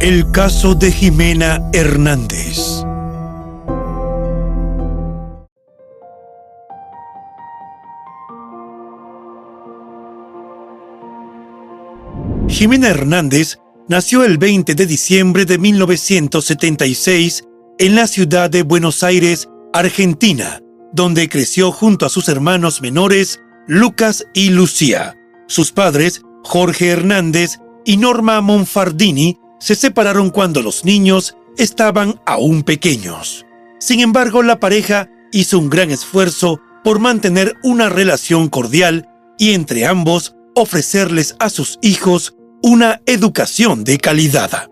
El caso de Jimena Hernández. Jimena Hernández nació el 20 de diciembre de 1976 en la ciudad de Buenos Aires, Argentina, donde creció junto a sus hermanos menores Lucas y Lucía. Sus padres, Jorge Hernández y Norma Monfardini, se separaron cuando los niños estaban aún pequeños. Sin embargo, la pareja hizo un gran esfuerzo por mantener una relación cordial y entre ambos ofrecerles a sus hijos una educación de calidad.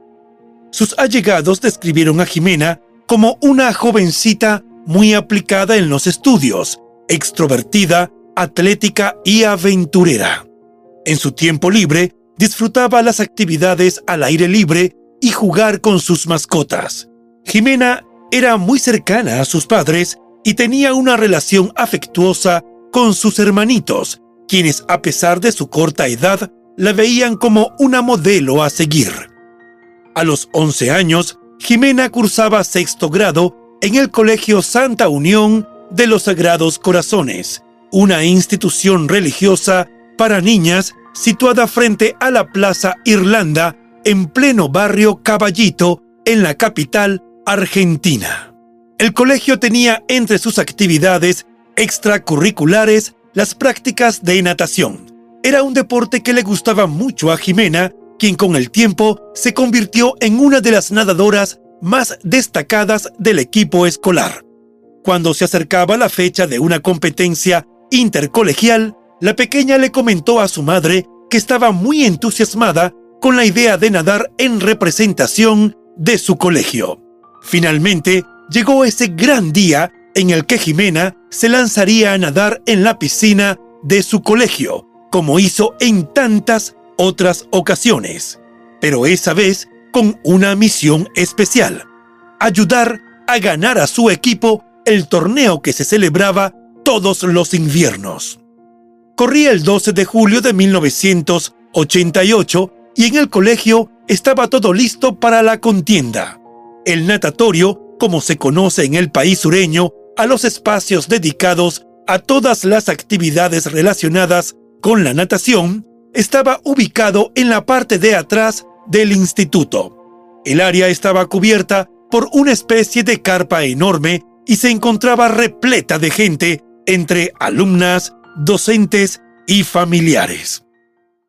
Sus allegados describieron a Jimena como una jovencita muy aplicada en los estudios, extrovertida, atlética y aventurera. En su tiempo libre, disfrutaba las actividades al aire libre y jugar con sus mascotas. Jimena era muy cercana a sus padres y tenía una relación afectuosa con sus hermanitos, quienes a pesar de su corta edad la veían como una modelo a seguir. A los 11 años, Jimena cursaba sexto grado en el Colegio Santa Unión de los Sagrados Corazones, una institución religiosa para niñas situada frente a la Plaza Irlanda en pleno barrio Caballito en la capital argentina. El colegio tenía entre sus actividades extracurriculares las prácticas de natación. Era un deporte que le gustaba mucho a Jimena, quien con el tiempo se convirtió en una de las nadadoras más destacadas del equipo escolar. Cuando se acercaba la fecha de una competencia intercolegial, la pequeña le comentó a su madre que estaba muy entusiasmada con la idea de nadar en representación de su colegio. Finalmente, llegó ese gran día en el que Jimena se lanzaría a nadar en la piscina de su colegio, como hizo en tantas otras ocasiones, pero esa vez con una misión especial, ayudar a ganar a su equipo el torneo que se celebraba todos los inviernos. Corría el 12 de julio de 1988 y en el colegio estaba todo listo para la contienda. El natatorio, como se conoce en el país sureño, a los espacios dedicados a todas las actividades relacionadas con la natación, estaba ubicado en la parte de atrás del instituto. El área estaba cubierta por una especie de carpa enorme y se encontraba repleta de gente entre alumnas, docentes y familiares.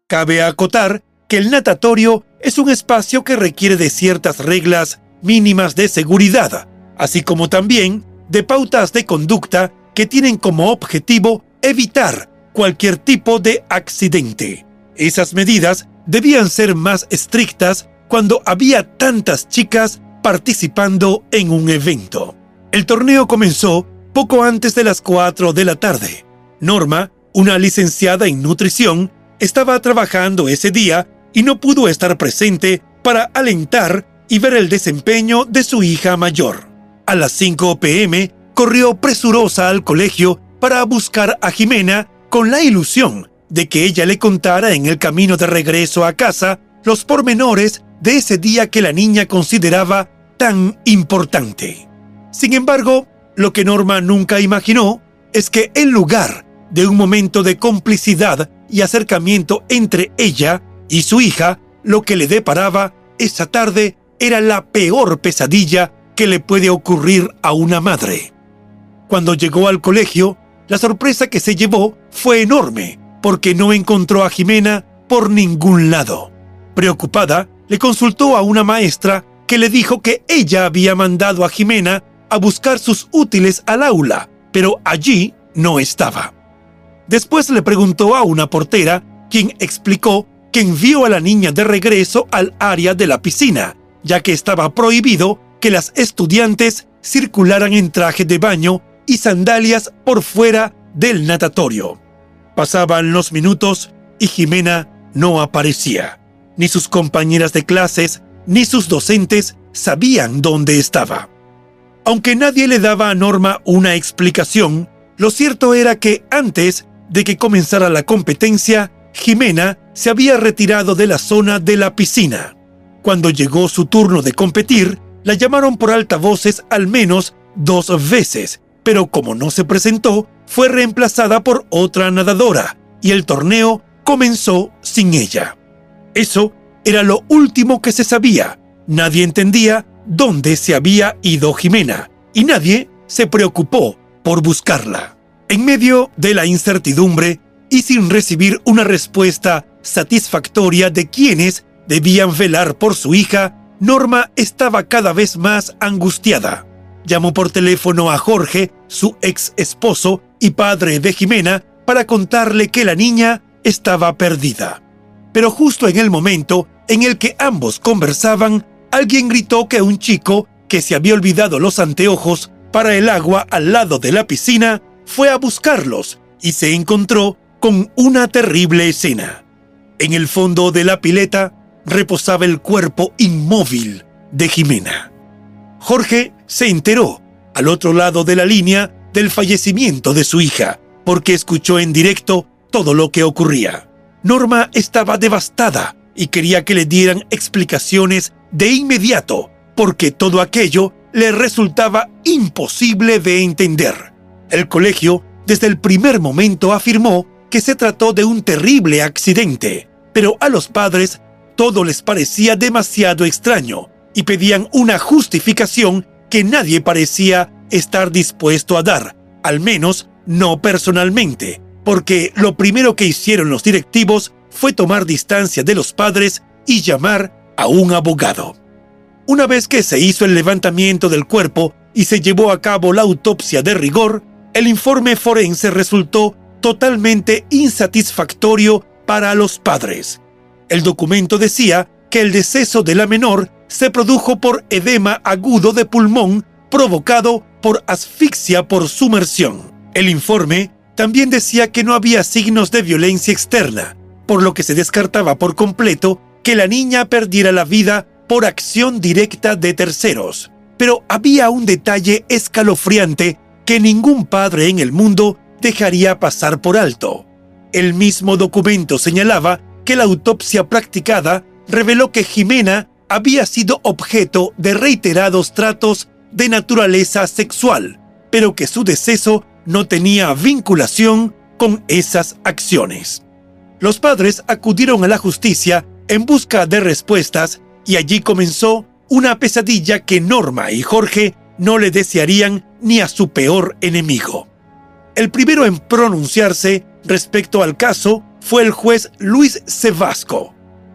Cabe acotar que el natatorio es un espacio que requiere de ciertas reglas mínimas de seguridad, así como también de pautas de conducta que tienen como objetivo evitar cualquier tipo de accidente. Esas medidas debían ser más estrictas cuando había tantas chicas participando en un evento. El torneo comenzó poco antes de las 4 de la tarde. Norma, una licenciada en nutrición, estaba trabajando ese día y no pudo estar presente para alentar y ver el desempeño de su hija mayor. A las 5 pm corrió presurosa al colegio para buscar a Jimena con la ilusión de que ella le contara en el camino de regreso a casa los pormenores de ese día que la niña consideraba tan importante. Sin embargo, lo que Norma nunca imaginó es que en lugar de un momento de complicidad y acercamiento entre ella y su hija, lo que le deparaba esa tarde era la peor pesadilla que le puede ocurrir a una madre. Cuando llegó al colegio, la sorpresa que se llevó fue enorme, porque no encontró a Jimena por ningún lado. Preocupada, le consultó a una maestra que le dijo que ella había mandado a Jimena a buscar sus útiles al aula, pero allí no estaba. Después le preguntó a una portera, quien explicó que envió a la niña de regreso al área de la piscina, ya que estaba prohibido que las estudiantes circularan en traje de baño y sandalias por fuera del natatorio. Pasaban los minutos y Jimena no aparecía. Ni sus compañeras de clases ni sus docentes sabían dónde estaba. Aunque nadie le daba a Norma una explicación, lo cierto era que antes de que comenzara la competencia, Jimena se había retirado de la zona de la piscina. Cuando llegó su turno de competir, la llamaron por altavoces al menos dos veces pero como no se presentó, fue reemplazada por otra nadadora y el torneo comenzó sin ella. Eso era lo último que se sabía. Nadie entendía dónde se había ido Jimena y nadie se preocupó por buscarla. En medio de la incertidumbre y sin recibir una respuesta satisfactoria de quienes debían velar por su hija, Norma estaba cada vez más angustiada llamó por teléfono a Jorge, su ex esposo y padre de Jimena, para contarle que la niña estaba perdida. Pero justo en el momento en el que ambos conversaban, alguien gritó que un chico que se había olvidado los anteojos para el agua al lado de la piscina fue a buscarlos y se encontró con una terrible escena. En el fondo de la pileta reposaba el cuerpo inmóvil de Jimena. Jorge se enteró, al otro lado de la línea, del fallecimiento de su hija, porque escuchó en directo todo lo que ocurría. Norma estaba devastada y quería que le dieran explicaciones de inmediato, porque todo aquello le resultaba imposible de entender. El colegio, desde el primer momento, afirmó que se trató de un terrible accidente, pero a los padres todo les parecía demasiado extraño y pedían una justificación que nadie parecía estar dispuesto a dar, al menos no personalmente, porque lo primero que hicieron los directivos fue tomar distancia de los padres y llamar a un abogado. Una vez que se hizo el levantamiento del cuerpo y se llevó a cabo la autopsia de rigor, el informe forense resultó totalmente insatisfactorio para los padres. El documento decía que el deceso de la menor se produjo por edema agudo de pulmón provocado por asfixia por sumersión. El informe también decía que no había signos de violencia externa, por lo que se descartaba por completo que la niña perdiera la vida por acción directa de terceros. Pero había un detalle escalofriante que ningún padre en el mundo dejaría pasar por alto. El mismo documento señalaba que la autopsia practicada reveló que Jimena había sido objeto de reiterados tratos de naturaleza sexual, pero que su deceso no tenía vinculación con esas acciones. Los padres acudieron a la justicia en busca de respuestas y allí comenzó una pesadilla que Norma y Jorge no le desearían ni a su peor enemigo. El primero en pronunciarse respecto al caso fue el juez Luis Sebasco,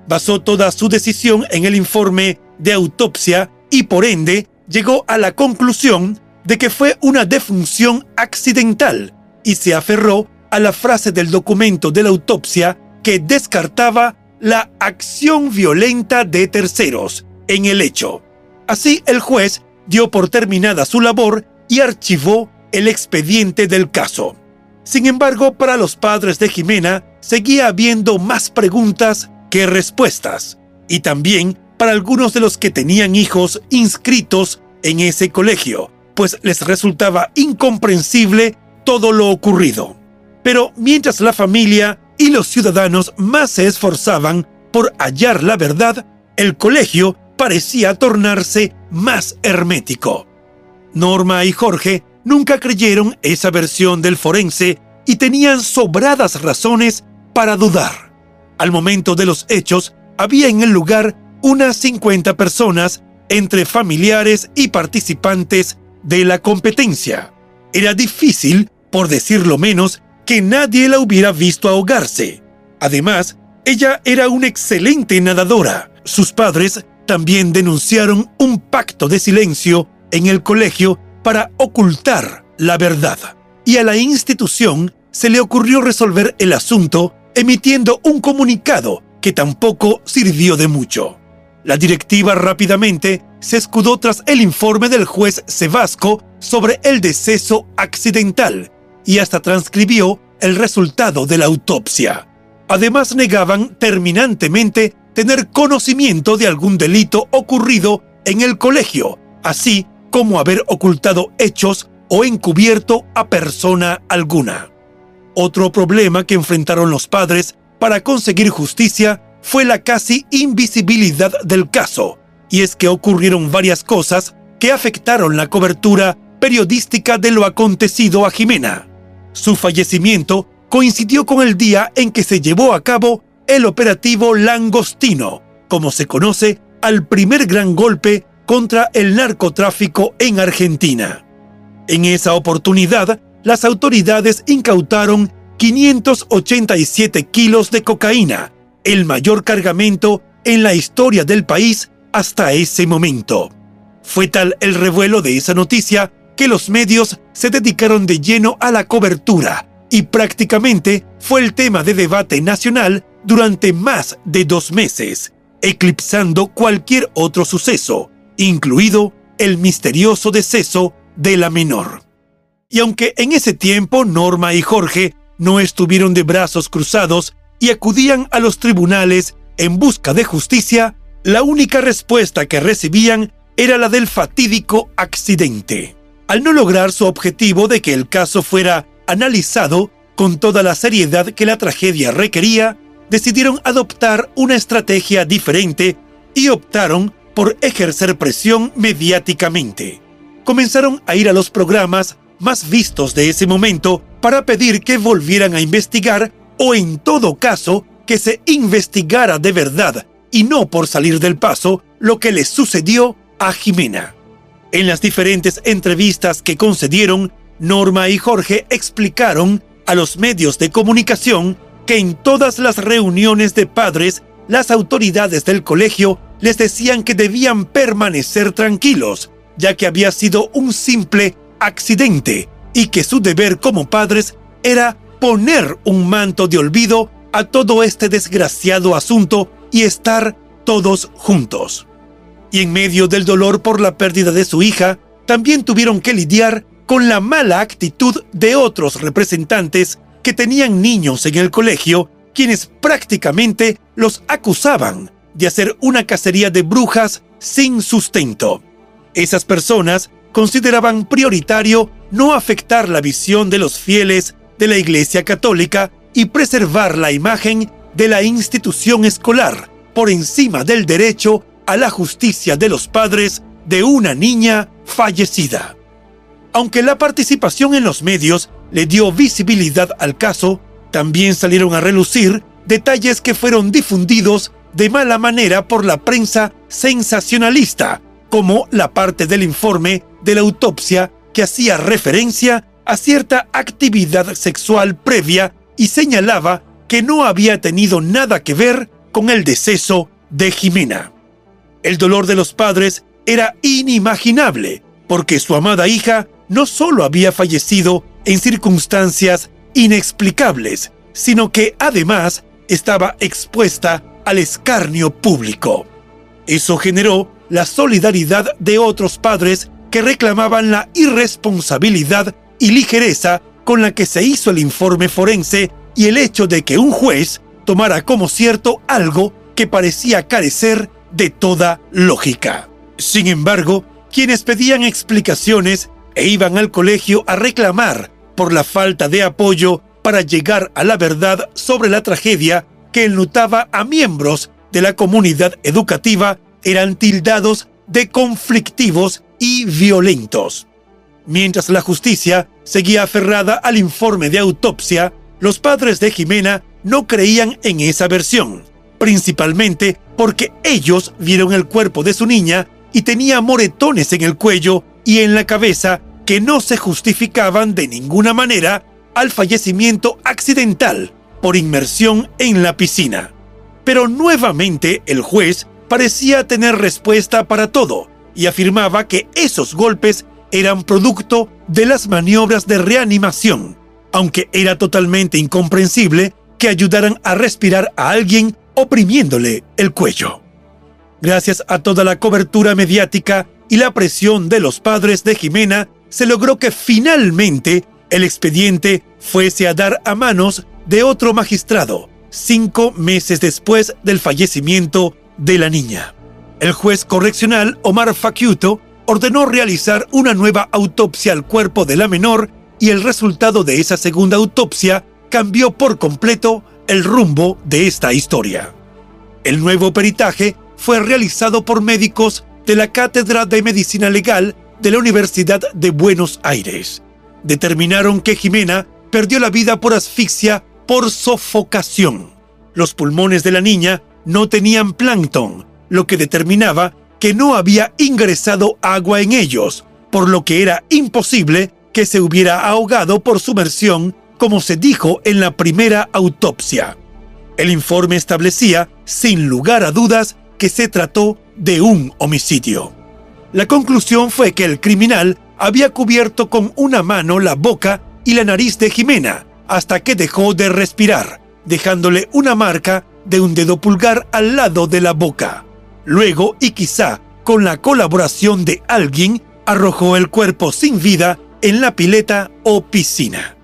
basó toda su decisión en el informe de autopsia y por ende llegó a la conclusión de que fue una defunción accidental y se aferró a la frase del documento de la autopsia que descartaba la acción violenta de terceros en el hecho. Así el juez dio por terminada su labor y archivó el expediente del caso. Sin embargo, para los padres de Jimena seguía habiendo más preguntas que respuestas, y también para algunos de los que tenían hijos inscritos en ese colegio, pues les resultaba incomprensible todo lo ocurrido. Pero mientras la familia y los ciudadanos más se esforzaban por hallar la verdad, el colegio parecía tornarse más hermético. Norma y Jorge nunca creyeron esa versión del forense y tenían sobradas razones para dudar. Al momento de los hechos, había en el lugar unas 50 personas entre familiares y participantes de la competencia. Era difícil, por decirlo menos, que nadie la hubiera visto ahogarse. Además, ella era una excelente nadadora. Sus padres también denunciaron un pacto de silencio en el colegio para ocultar la verdad. Y a la institución se le ocurrió resolver el asunto emitiendo un comunicado que tampoco sirvió de mucho. La directiva rápidamente se escudó tras el informe del juez Sebasco sobre el deceso accidental y hasta transcribió el resultado de la autopsia. Además negaban terminantemente tener conocimiento de algún delito ocurrido en el colegio, así como haber ocultado hechos o encubierto a persona alguna. Otro problema que enfrentaron los padres para conseguir justicia fue la casi invisibilidad del caso, y es que ocurrieron varias cosas que afectaron la cobertura periodística de lo acontecido a Jimena. Su fallecimiento coincidió con el día en que se llevó a cabo el operativo Langostino, como se conoce al primer gran golpe contra el narcotráfico en Argentina. En esa oportunidad, las autoridades incautaron 587 kilos de cocaína, el mayor cargamento en la historia del país hasta ese momento. Fue tal el revuelo de esa noticia que los medios se dedicaron de lleno a la cobertura y prácticamente fue el tema de debate nacional durante más de dos meses, eclipsando cualquier otro suceso, incluido el misterioso deceso de la menor. Y aunque en ese tiempo Norma y Jorge no estuvieron de brazos cruzados y acudían a los tribunales en busca de justicia, la única respuesta que recibían era la del fatídico accidente. Al no lograr su objetivo de que el caso fuera analizado con toda la seriedad que la tragedia requería, decidieron adoptar una estrategia diferente y optaron por ejercer presión mediáticamente. Comenzaron a ir a los programas más vistos de ese momento para pedir que volvieran a investigar o en todo caso que se investigara de verdad y no por salir del paso lo que le sucedió a Jimena. En las diferentes entrevistas que concedieron, Norma y Jorge explicaron a los medios de comunicación que en todas las reuniones de padres, las autoridades del colegio les decían que debían permanecer tranquilos, ya que había sido un simple accidente y que su deber como padres era poner un manto de olvido a todo este desgraciado asunto y estar todos juntos. Y en medio del dolor por la pérdida de su hija, también tuvieron que lidiar con la mala actitud de otros representantes que tenían niños en el colegio, quienes prácticamente los acusaban de hacer una cacería de brujas sin sustento. Esas personas consideraban prioritario no afectar la visión de los fieles de la Iglesia Católica y preservar la imagen de la institución escolar por encima del derecho a la justicia de los padres de una niña fallecida. Aunque la participación en los medios le dio visibilidad al caso, también salieron a relucir detalles que fueron difundidos de mala manera por la prensa sensacionalista, como la parte del informe de la autopsia que hacía referencia a cierta actividad sexual previa y señalaba que no había tenido nada que ver con el deceso de Jimena. El dolor de los padres era inimaginable, porque su amada hija no solo había fallecido en circunstancias inexplicables, sino que además estaba expuesta al escarnio público. Eso generó la solidaridad de otros padres que reclamaban la irresponsabilidad y ligereza con la que se hizo el informe forense y el hecho de que un juez tomara como cierto algo que parecía carecer de toda lógica. Sin embargo, quienes pedían explicaciones e iban al colegio a reclamar por la falta de apoyo para llegar a la verdad sobre la tragedia que enlutaba a miembros de la comunidad educativa eran tildados de conflictivos y violentos. Mientras la justicia seguía aferrada al informe de autopsia, los padres de Jimena no creían en esa versión, principalmente porque ellos vieron el cuerpo de su niña y tenía moretones en el cuello y en la cabeza que no se justificaban de ninguna manera al fallecimiento accidental por inmersión en la piscina. Pero nuevamente el juez parecía tener respuesta para todo y afirmaba que esos golpes eran producto de las maniobras de reanimación, aunque era totalmente incomprensible que ayudaran a respirar a alguien oprimiéndole el cuello. Gracias a toda la cobertura mediática y la presión de los padres de Jimena, se logró que finalmente el expediente fuese a dar a manos de otro magistrado, cinco meses después del fallecimiento de la niña. El juez correccional Omar Fakiuto ordenó realizar una nueva autopsia al cuerpo de la menor y el resultado de esa segunda autopsia cambió por completo el rumbo de esta historia. El nuevo peritaje fue realizado por médicos de la Cátedra de Medicina Legal de la Universidad de Buenos Aires. Determinaron que Jimena perdió la vida por asfixia por sofocación. Los pulmones de la niña no tenían plancton, lo que determinaba que no había ingresado agua en ellos, por lo que era imposible que se hubiera ahogado por sumersión, como se dijo en la primera autopsia. El informe establecía, sin lugar a dudas, que se trató de un homicidio. La conclusión fue que el criminal había cubierto con una mano la boca y la nariz de Jimena hasta que dejó de respirar, dejándole una marca de un dedo pulgar al lado de la boca. Luego, y quizá con la colaboración de alguien, arrojó el cuerpo sin vida en la pileta o piscina.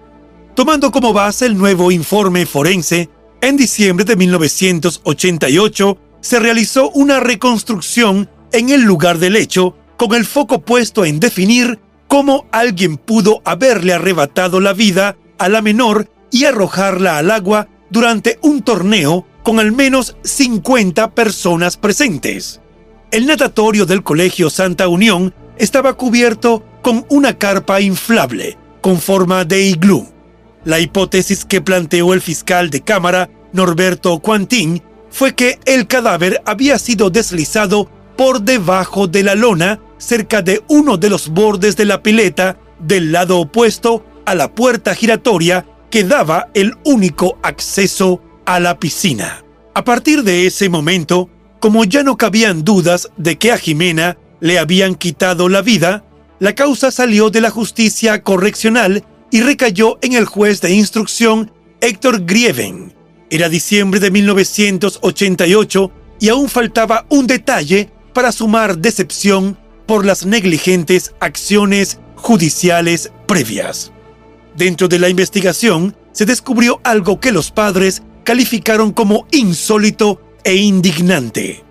Tomando como base el nuevo informe forense, en diciembre de 1988 se realizó una reconstrucción en el lugar del hecho con el foco puesto en definir cómo alguien pudo haberle arrebatado la vida a la menor y arrojarla al agua durante un torneo con al menos 50 personas presentes. El natatorio del Colegio Santa Unión estaba cubierto con una carpa inflable con forma de iglú. La hipótesis que planteó el fiscal de Cámara, Norberto Quantín, fue que el cadáver había sido deslizado por debajo de la lona cerca de uno de los bordes de la pileta del lado opuesto a la puerta giratoria que daba el único acceso a la piscina. A partir de ese momento, como ya no cabían dudas de que a Jimena le habían quitado la vida, la causa salió de la justicia correccional y recayó en el juez de instrucción Héctor Grieven, era diciembre de 1988 y aún faltaba un detalle para sumar decepción por las negligentes acciones judiciales previas. Dentro de la investigación se descubrió algo que los padres calificaron como insólito e indignante.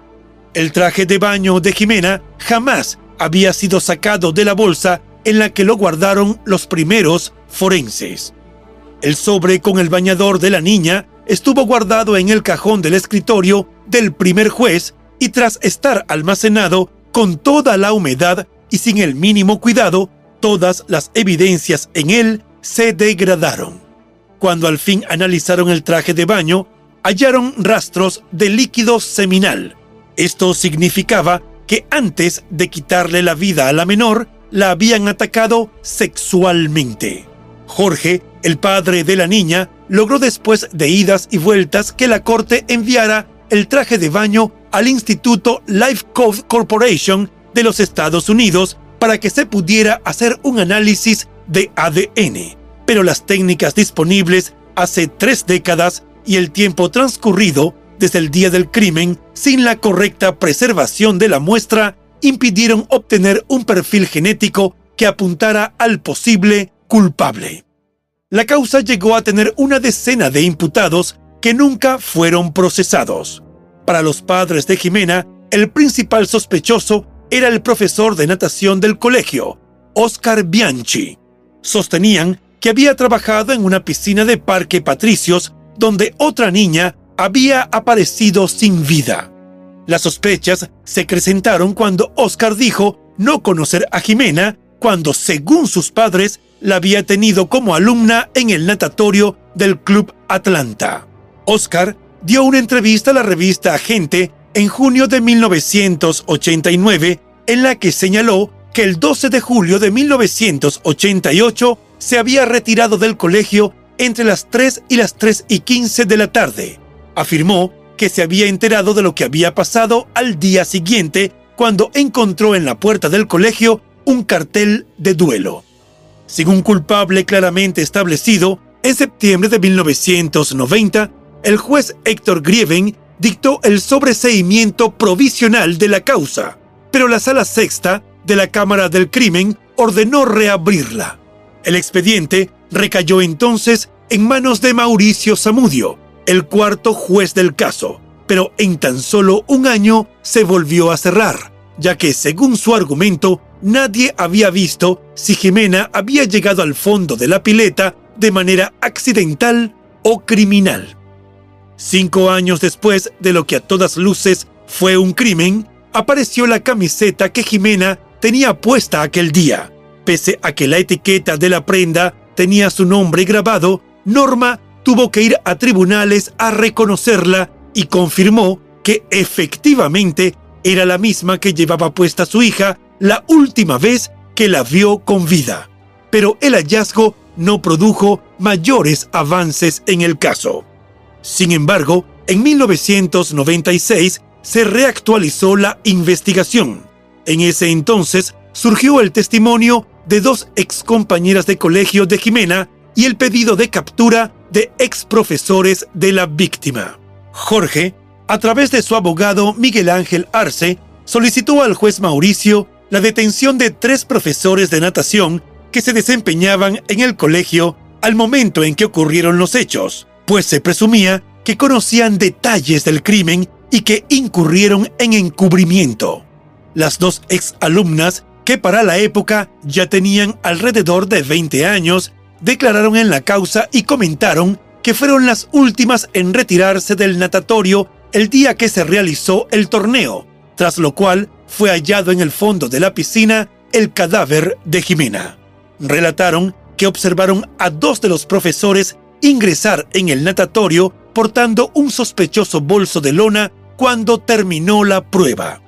El traje de baño de Jimena jamás había sido sacado de la bolsa en la que lo guardaron los primeros forenses. El sobre con el bañador de la niña estuvo guardado en el cajón del escritorio del primer juez y tras estar almacenado con toda la humedad y sin el mínimo cuidado, todas las evidencias en él se degradaron. Cuando al fin analizaron el traje de baño, hallaron rastros de líquido seminal. Esto significaba que antes de quitarle la vida a la menor, la habían atacado sexualmente. Jorge, el padre de la niña, logró después de idas y vueltas que la corte enviara el traje de baño al Instituto Life Code Corporation de los Estados Unidos para que se pudiera hacer un análisis de ADN. Pero las técnicas disponibles hace tres décadas y el tiempo transcurrido desde el día del crimen sin la correcta preservación de la muestra impidieron obtener un perfil genético que apuntara al posible culpable. La causa llegó a tener una decena de imputados que nunca fueron procesados. Para los padres de Jimena, el principal sospechoso era el profesor de natación del colegio, Oscar Bianchi. Sostenían que había trabajado en una piscina de Parque Patricios donde otra niña había aparecido sin vida. Las sospechas se acrecentaron cuando Oscar dijo no conocer a Jimena cuando, según sus padres, la había tenido como alumna en el natatorio del Club Atlanta. Oscar dio una entrevista a la revista Agente en junio de 1989 en la que señaló que el 12 de julio de 1988 se había retirado del colegio entre las 3 y las 3 y 15 de la tarde. Afirmó que se había enterado de lo que había pasado al día siguiente cuando encontró en la puerta del colegio un cartel de duelo. Un culpable claramente establecido, en septiembre de 1990, el juez Héctor Grieven dictó el sobreseimiento provisional de la causa, pero la sala sexta de la Cámara del Crimen ordenó reabrirla. El expediente recayó entonces en manos de Mauricio Zamudio, el cuarto juez del caso, pero en tan solo un año se volvió a cerrar, ya que, según su argumento, nadie había visto si Jimena había llegado al fondo de la pileta de manera accidental o criminal. Cinco años después de lo que a todas luces fue un crimen, apareció la camiseta que Jimena tenía puesta aquel día. Pese a que la etiqueta de la prenda tenía su nombre grabado, Norma tuvo que ir a tribunales a reconocerla y confirmó que efectivamente era la misma que llevaba puesta su hija la última vez que la vio con vida. Pero el hallazgo no produjo mayores avances en el caso. Sin embargo, en 1996 se reactualizó la investigación. En ese entonces surgió el testimonio de dos excompañeras de colegio de Jimena y el pedido de captura de exprofesores de la víctima. Jorge, a través de su abogado Miguel Ángel Arce, solicitó al juez Mauricio la detención de tres profesores de natación que se desempeñaban en el colegio al momento en que ocurrieron los hechos pues se presumía que conocían detalles del crimen y que incurrieron en encubrimiento. Las dos exalumnas, que para la época ya tenían alrededor de 20 años, declararon en la causa y comentaron que fueron las últimas en retirarse del natatorio el día que se realizó el torneo, tras lo cual fue hallado en el fondo de la piscina el cadáver de Jimena. Relataron que observaron a dos de los profesores ingresar en el natatorio portando un sospechoso bolso de lona cuando terminó la prueba.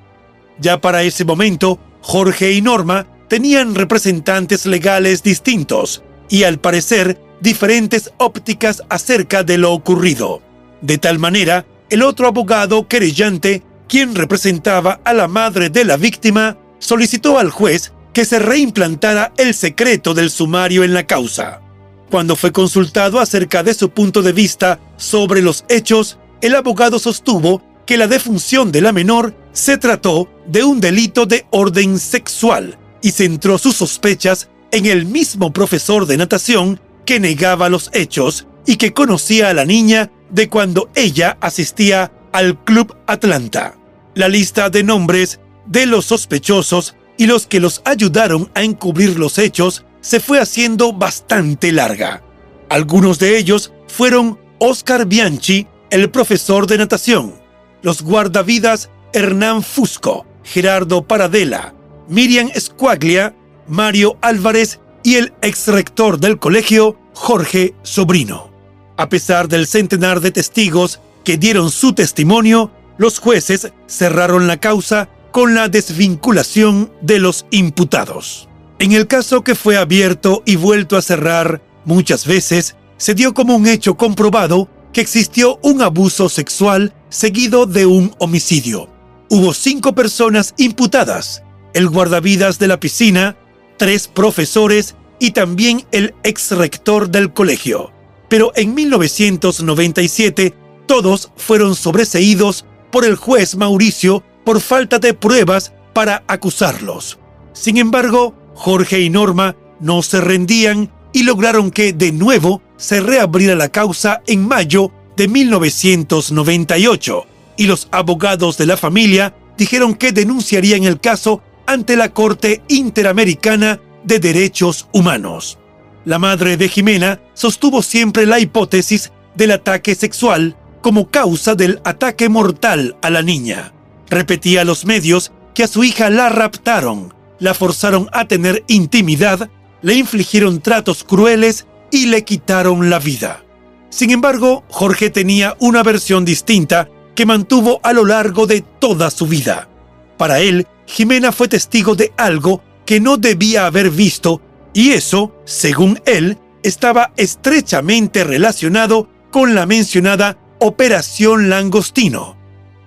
Ya para ese momento, Jorge y Norma tenían representantes legales distintos y al parecer diferentes ópticas acerca de lo ocurrido. De tal manera, el otro abogado querellante, quien representaba a la madre de la víctima, solicitó al juez que se reimplantara el secreto del sumario en la causa. Cuando fue consultado acerca de su punto de vista sobre los hechos, el abogado sostuvo que la defunción de la menor se trató de un delito de orden sexual y centró sus sospechas en el mismo profesor de natación que negaba los hechos y que conocía a la niña de cuando ella asistía al Club Atlanta. La lista de nombres de los sospechosos y los que los ayudaron a encubrir los hechos se fue haciendo bastante larga. Algunos de ellos fueron Oscar Bianchi, el profesor de natación, los guardavidas Hernán Fusco, Gerardo Paradela, Miriam Escuaglia, Mario Álvarez y el exrector del colegio, Jorge Sobrino. A pesar del centenar de testigos que dieron su testimonio, los jueces cerraron la causa con la desvinculación de los imputados. En el caso que fue abierto y vuelto a cerrar muchas veces, se dio como un hecho comprobado que existió un abuso sexual seguido de un homicidio. Hubo cinco personas imputadas, el guardavidas de la piscina, tres profesores y también el ex rector del colegio. Pero en 1997 todos fueron sobreseídos por el juez Mauricio por falta de pruebas para acusarlos. Sin embargo, Jorge y Norma no se rendían y lograron que de nuevo se reabriera la causa en mayo de 1998 y los abogados de la familia dijeron que denunciarían el caso ante la Corte Interamericana de Derechos Humanos. La madre de Jimena sostuvo siempre la hipótesis del ataque sexual como causa del ataque mortal a la niña. Repetía a los medios que a su hija la raptaron, la forzaron a tener intimidad, le infligieron tratos crueles y le quitaron la vida. Sin embargo, Jorge tenía una versión distinta mantuvo a lo largo de toda su vida. Para él, Jimena fue testigo de algo que no debía haber visto y eso, según él, estaba estrechamente relacionado con la mencionada Operación Langostino.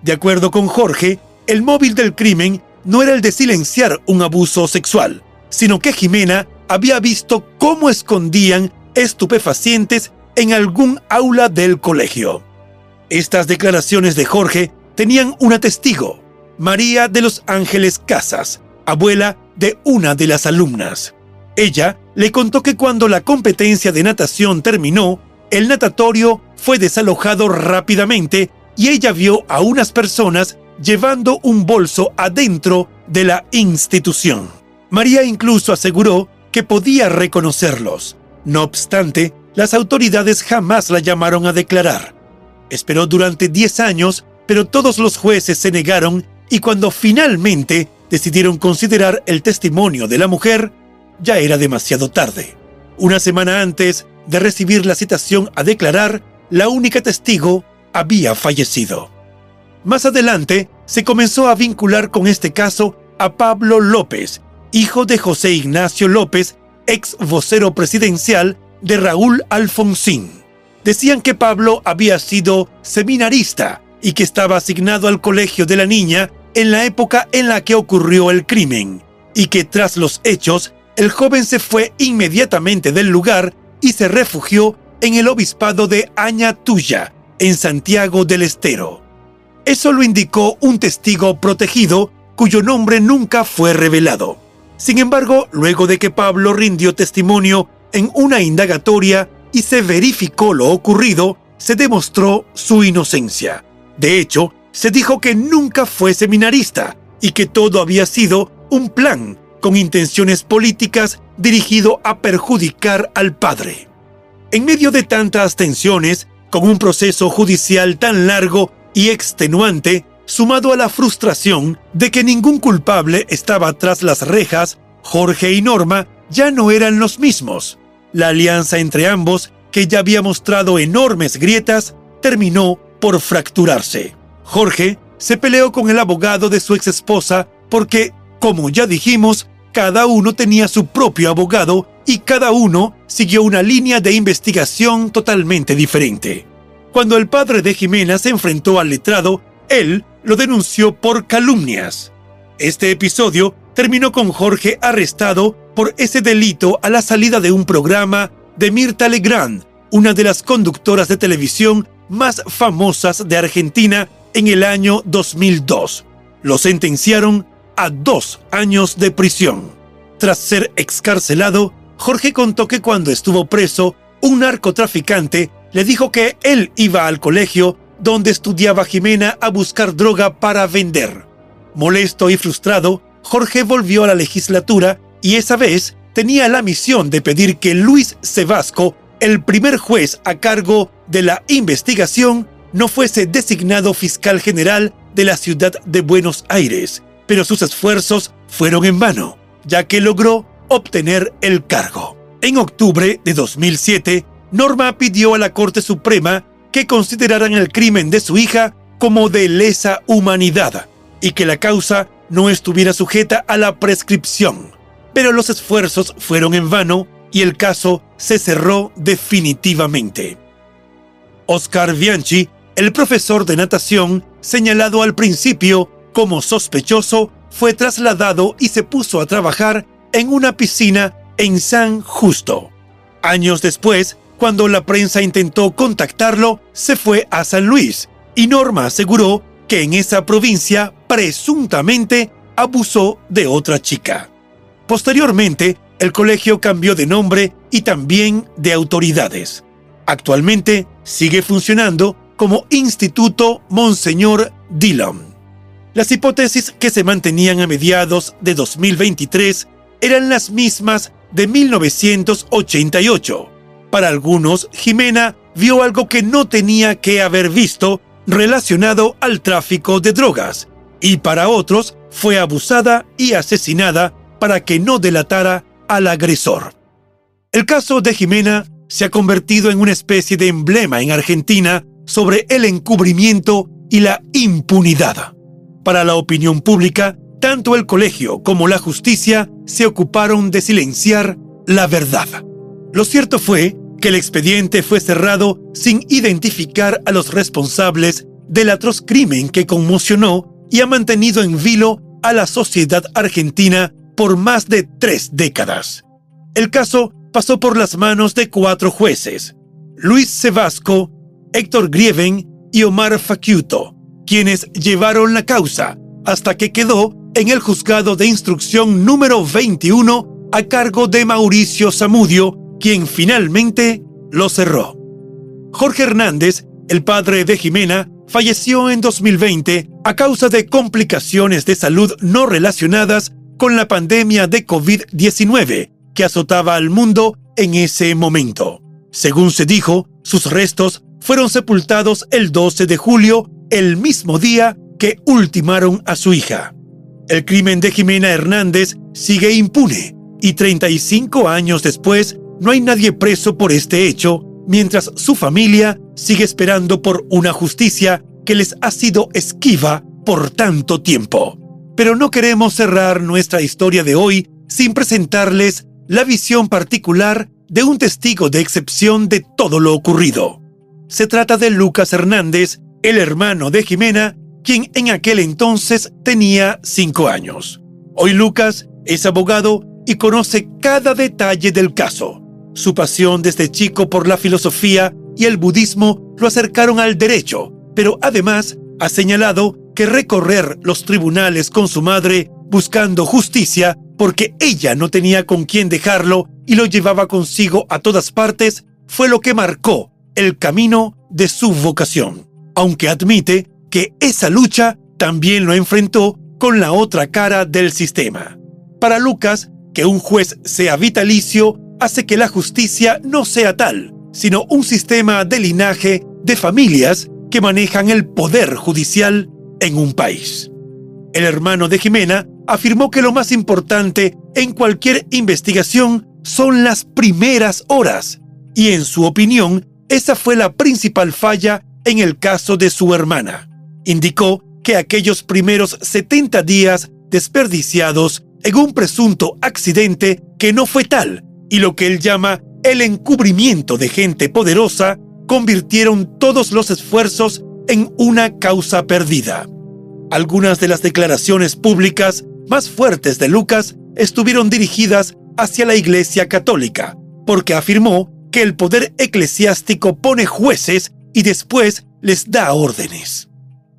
De acuerdo con Jorge, el móvil del crimen no era el de silenciar un abuso sexual, sino que Jimena había visto cómo escondían estupefacientes en algún aula del colegio. Estas declaraciones de Jorge tenían una testigo, María de los Ángeles Casas, abuela de una de las alumnas. Ella le contó que cuando la competencia de natación terminó, el natatorio fue desalojado rápidamente y ella vio a unas personas llevando un bolso adentro de la institución. María incluso aseguró que podía reconocerlos. No obstante, las autoridades jamás la llamaron a declarar. Esperó durante 10 años, pero todos los jueces se negaron y cuando finalmente decidieron considerar el testimonio de la mujer, ya era demasiado tarde. Una semana antes de recibir la citación a declarar, la única testigo había fallecido. Más adelante, se comenzó a vincular con este caso a Pablo López, hijo de José Ignacio López, ex vocero presidencial de Raúl Alfonsín. Decían que Pablo había sido seminarista y que estaba asignado al colegio de la niña en la época en la que ocurrió el crimen, y que tras los hechos, el joven se fue inmediatamente del lugar y se refugió en el obispado de Añatuya, en Santiago del Estero. Eso lo indicó un testigo protegido cuyo nombre nunca fue revelado. Sin embargo, luego de que Pablo rindió testimonio en una indagatoria y se verificó lo ocurrido, se demostró su inocencia. De hecho, se dijo que nunca fue seminarista y que todo había sido un plan con intenciones políticas dirigido a perjudicar al padre. En medio de tantas tensiones, con un proceso judicial tan largo y extenuante, sumado a la frustración de que ningún culpable estaba tras las rejas, Jorge y Norma ya no eran los mismos. La alianza entre ambos, que ya había mostrado enormes grietas, terminó por fracturarse. Jorge se peleó con el abogado de su exesposa porque, como ya dijimos, cada uno tenía su propio abogado y cada uno siguió una línea de investigación totalmente diferente. Cuando el padre de Jimena se enfrentó al letrado, él lo denunció por calumnias. Este episodio terminó con Jorge arrestado por ese delito a la salida de un programa de Mirta Legrand, una de las conductoras de televisión más famosas de Argentina en el año 2002. Lo sentenciaron a dos años de prisión. Tras ser excarcelado, Jorge contó que cuando estuvo preso, un narcotraficante le dijo que él iba al colegio donde estudiaba Jimena a buscar droga para vender. Molesto y frustrado, Jorge volvió a la legislatura y esa vez tenía la misión de pedir que Luis Sebasco, el primer juez a cargo de la investigación, no fuese designado fiscal general de la ciudad de Buenos Aires, pero sus esfuerzos fueron en vano, ya que logró obtener el cargo. En octubre de 2007, Norma pidió a la Corte Suprema que consideraran el crimen de su hija como de lesa humanidad y que la causa no estuviera sujeta a la prescripción. Pero los esfuerzos fueron en vano y el caso se cerró definitivamente. Oscar Bianchi el profesor de natación, señalado al principio como sospechoso, fue trasladado y se puso a trabajar en una piscina en San Justo. Años después, cuando la prensa intentó contactarlo, se fue a San Luis y Norma aseguró que en esa provincia presuntamente abusó de otra chica. Posteriormente, el colegio cambió de nombre y también de autoridades. Actualmente sigue funcionando como Instituto Monseñor Dillon. Las hipótesis que se mantenían a mediados de 2023 eran las mismas de 1988. Para algunos, Jimena vio algo que no tenía que haber visto relacionado al tráfico de drogas, y para otros fue abusada y asesinada para que no delatara al agresor. El caso de Jimena se ha convertido en una especie de emblema en Argentina sobre el encubrimiento y la impunidad. Para la opinión pública, tanto el colegio como la justicia se ocuparon de silenciar la verdad. Lo cierto fue que el expediente fue cerrado sin identificar a los responsables del atroz crimen que conmocionó y ha mantenido en vilo a la sociedad argentina por más de tres décadas. El caso pasó por las manos de cuatro jueces, Luis Sebasco, Héctor Grieven y Omar Faciuto, quienes llevaron la causa hasta que quedó en el juzgado de instrucción número 21 a cargo de Mauricio Zamudio, quien finalmente lo cerró. Jorge Hernández, el padre de Jimena, falleció en 2020 a causa de complicaciones de salud no relacionadas con la pandemia de COVID-19 que azotaba al mundo en ese momento. Según se dijo, sus restos fueron sepultados el 12 de julio, el mismo día que ultimaron a su hija. El crimen de Jimena Hernández sigue impune y 35 años después no hay nadie preso por este hecho, mientras su familia sigue esperando por una justicia que les ha sido esquiva por tanto tiempo. Pero no queremos cerrar nuestra historia de hoy sin presentarles la visión particular de un testigo de excepción de todo lo ocurrido. Se trata de Lucas Hernández, el hermano de Jimena, quien en aquel entonces tenía cinco años. Hoy Lucas es abogado y conoce cada detalle del caso. Su pasión desde chico por la filosofía y el budismo lo acercaron al derecho, pero además ha señalado que recorrer los tribunales con su madre buscando justicia porque ella no tenía con quién dejarlo y lo llevaba consigo a todas partes fue lo que marcó el camino de su vocación, aunque admite que esa lucha también lo enfrentó con la otra cara del sistema. Para Lucas, que un juez sea vitalicio hace que la justicia no sea tal, sino un sistema de linaje de familias que manejan el poder judicial en un país. El hermano de Jimena afirmó que lo más importante en cualquier investigación son las primeras horas, y en su opinión, esa fue la principal falla en el caso de su hermana. Indicó que aquellos primeros 70 días desperdiciados en un presunto accidente que no fue tal, y lo que él llama el encubrimiento de gente poderosa, convirtieron todos los esfuerzos en una causa perdida. Algunas de las declaraciones públicas más fuertes de Lucas estuvieron dirigidas hacia la Iglesia Católica, porque afirmó que el poder eclesiástico pone jueces y después les da órdenes.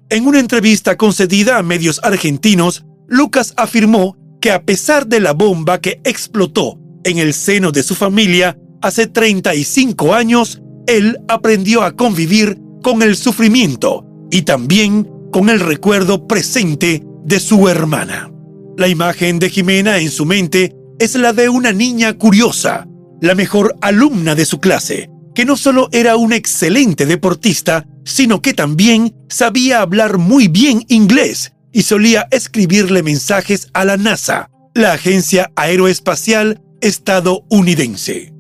En una entrevista concedida a medios argentinos, Lucas afirmó que a pesar de la bomba que explotó en el seno de su familia hace 35 años, él aprendió a convivir con el sufrimiento y también con el recuerdo presente de su hermana. La imagen de Jimena en su mente es la de una niña curiosa, la mejor alumna de su clase, que no solo era una excelente deportista, sino que también sabía hablar muy bien inglés y solía escribirle mensajes a la NASA, la agencia aeroespacial estadounidense.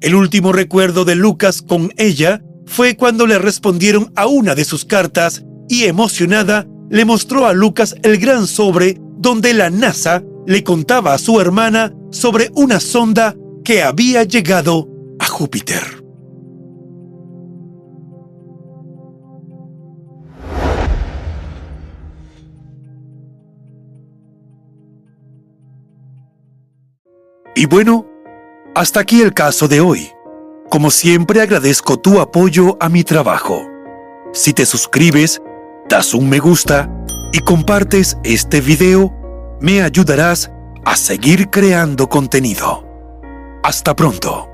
El último recuerdo de Lucas con ella fue cuando le respondieron a una de sus cartas y emocionada le mostró a Lucas el gran sobre donde la NASA le contaba a su hermana sobre una sonda que había llegado a Júpiter. Y bueno, hasta aquí el caso de hoy. Como siempre agradezco tu apoyo a mi trabajo. Si te suscribes, das un me gusta y compartes este video, me ayudarás a seguir creando contenido. Hasta pronto.